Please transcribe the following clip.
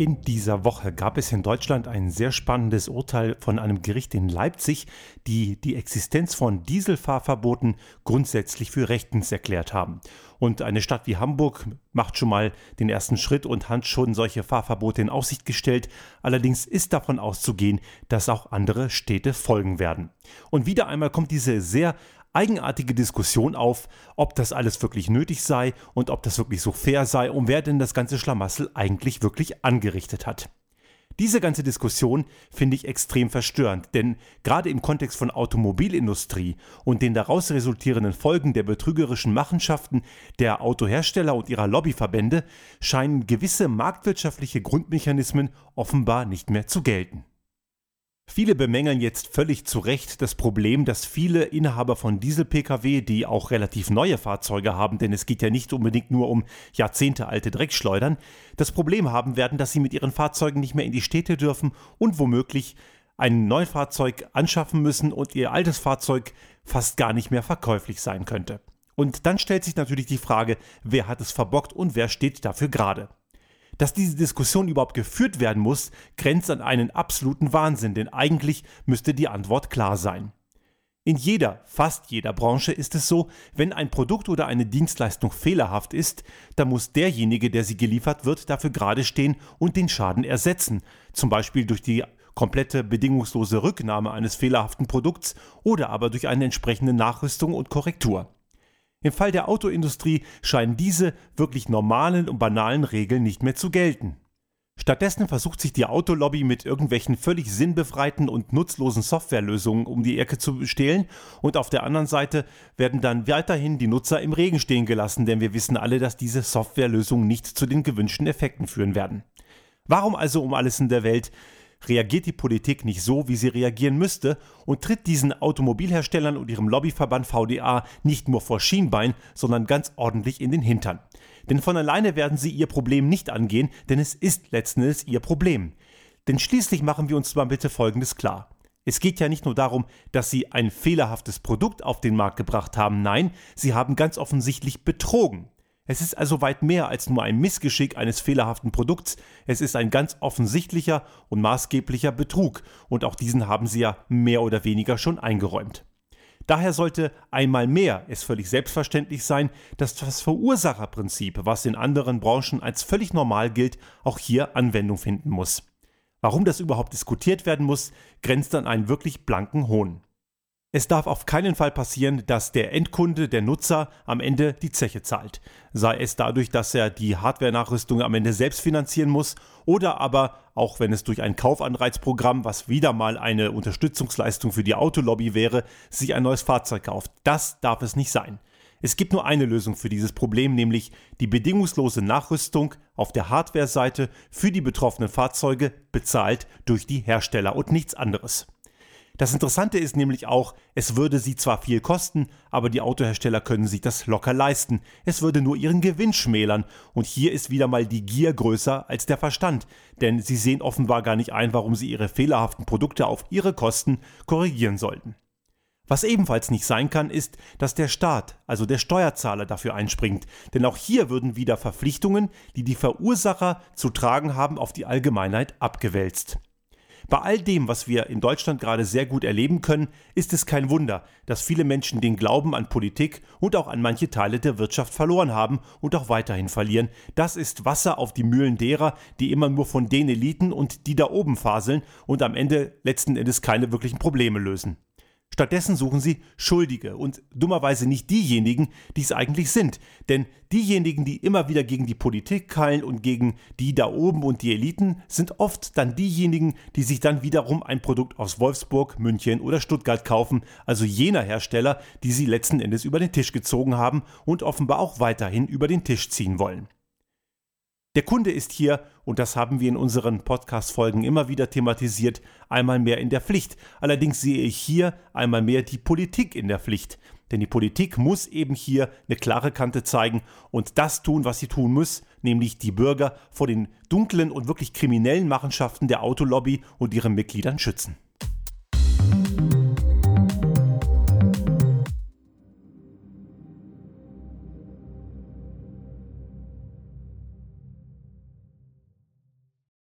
In dieser Woche gab es in Deutschland ein sehr spannendes Urteil von einem Gericht in Leipzig, die die Existenz von Dieselfahrverboten grundsätzlich für rechtens erklärt haben. Und eine Stadt wie Hamburg macht schon mal den ersten Schritt und hat schon solche Fahrverbote in Aussicht gestellt. Allerdings ist davon auszugehen, dass auch andere Städte folgen werden. Und wieder einmal kommt diese sehr eigenartige Diskussion auf, ob das alles wirklich nötig sei und ob das wirklich so fair sei und wer denn das ganze Schlamassel eigentlich wirklich angerichtet hat. Diese ganze Diskussion finde ich extrem verstörend, denn gerade im Kontext von Automobilindustrie und den daraus resultierenden Folgen der betrügerischen Machenschaften der Autohersteller und ihrer Lobbyverbände scheinen gewisse marktwirtschaftliche Grundmechanismen offenbar nicht mehr zu gelten. Viele bemängeln jetzt völlig zu Recht das Problem, dass viele Inhaber von Diesel-Pkw, die auch relativ neue Fahrzeuge haben, denn es geht ja nicht unbedingt nur um jahrzehntealte Dreckschleudern, das Problem haben werden, dass sie mit ihren Fahrzeugen nicht mehr in die Städte dürfen und womöglich ein neues Fahrzeug anschaffen müssen und ihr altes Fahrzeug fast gar nicht mehr verkäuflich sein könnte. Und dann stellt sich natürlich die Frage, wer hat es verbockt und wer steht dafür gerade. Dass diese Diskussion überhaupt geführt werden muss, grenzt an einen absoluten Wahnsinn, denn eigentlich müsste die Antwort klar sein. In jeder, fast jeder Branche ist es so, wenn ein Produkt oder eine Dienstleistung fehlerhaft ist, dann muss derjenige, der sie geliefert wird, dafür gerade stehen und den Schaden ersetzen, zum Beispiel durch die komplette bedingungslose Rücknahme eines fehlerhaften Produkts oder aber durch eine entsprechende Nachrüstung und Korrektur. Im Fall der Autoindustrie scheinen diese wirklich normalen und banalen Regeln nicht mehr zu gelten. Stattdessen versucht sich die Autolobby mit irgendwelchen völlig sinnbefreiten und nutzlosen Softwarelösungen um die Ecke zu stehlen und auf der anderen Seite werden dann weiterhin die Nutzer im Regen stehen gelassen, denn wir wissen alle, dass diese Softwarelösungen nicht zu den gewünschten Effekten führen werden. Warum also um alles in der Welt reagiert die Politik nicht so, wie sie reagieren müsste und tritt diesen Automobilherstellern und ihrem Lobbyverband VDA nicht nur vor Schienbein, sondern ganz ordentlich in den Hintern. Denn von alleine werden sie ihr Problem nicht angehen, denn es ist letzten Endes ihr Problem. Denn schließlich machen wir uns mal bitte Folgendes klar. Es geht ja nicht nur darum, dass sie ein fehlerhaftes Produkt auf den Markt gebracht haben, nein, sie haben ganz offensichtlich betrogen. Es ist also weit mehr als nur ein Missgeschick eines fehlerhaften Produkts, es ist ein ganz offensichtlicher und maßgeblicher Betrug, und auch diesen haben sie ja mehr oder weniger schon eingeräumt. Daher sollte einmal mehr es völlig selbstverständlich sein, dass das Verursacherprinzip, was in anderen Branchen als völlig normal gilt, auch hier Anwendung finden muss. Warum das überhaupt diskutiert werden muss, grenzt an einen wirklich blanken Hohn. Es darf auf keinen Fall passieren, dass der Endkunde, der Nutzer, am Ende die Zeche zahlt. Sei es dadurch, dass er die Hardware-Nachrüstung am Ende selbst finanzieren muss oder aber, auch wenn es durch ein Kaufanreizprogramm, was wieder mal eine Unterstützungsleistung für die Autolobby wäre, sich ein neues Fahrzeug kauft. Das darf es nicht sein. Es gibt nur eine Lösung für dieses Problem, nämlich die bedingungslose Nachrüstung auf der Hardware-Seite für die betroffenen Fahrzeuge bezahlt durch die Hersteller und nichts anderes. Das Interessante ist nämlich auch, es würde sie zwar viel kosten, aber die Autohersteller können sich das locker leisten. Es würde nur ihren Gewinn schmälern. Und hier ist wieder mal die Gier größer als der Verstand. Denn sie sehen offenbar gar nicht ein, warum sie ihre fehlerhaften Produkte auf ihre Kosten korrigieren sollten. Was ebenfalls nicht sein kann, ist, dass der Staat, also der Steuerzahler, dafür einspringt. Denn auch hier würden wieder Verpflichtungen, die die Verursacher zu tragen haben, auf die Allgemeinheit abgewälzt. Bei all dem, was wir in Deutschland gerade sehr gut erleben können, ist es kein Wunder, dass viele Menschen den Glauben an Politik und auch an manche Teile der Wirtschaft verloren haben und auch weiterhin verlieren. Das ist Wasser auf die Mühlen derer, die immer nur von den Eliten und die da oben faseln und am Ende letzten Endes keine wirklichen Probleme lösen. Stattdessen suchen sie Schuldige und dummerweise nicht diejenigen, die es eigentlich sind. Denn diejenigen, die immer wieder gegen die Politik keilen und gegen die da oben und die Eliten, sind oft dann diejenigen, die sich dann wiederum ein Produkt aus Wolfsburg, München oder Stuttgart kaufen, also jener Hersteller, die sie letzten Endes über den Tisch gezogen haben und offenbar auch weiterhin über den Tisch ziehen wollen. Der Kunde ist hier, und das haben wir in unseren Podcast-Folgen immer wieder thematisiert, einmal mehr in der Pflicht. Allerdings sehe ich hier einmal mehr die Politik in der Pflicht. Denn die Politik muss eben hier eine klare Kante zeigen und das tun, was sie tun muss, nämlich die Bürger vor den dunklen und wirklich kriminellen Machenschaften der Autolobby und ihren Mitgliedern schützen.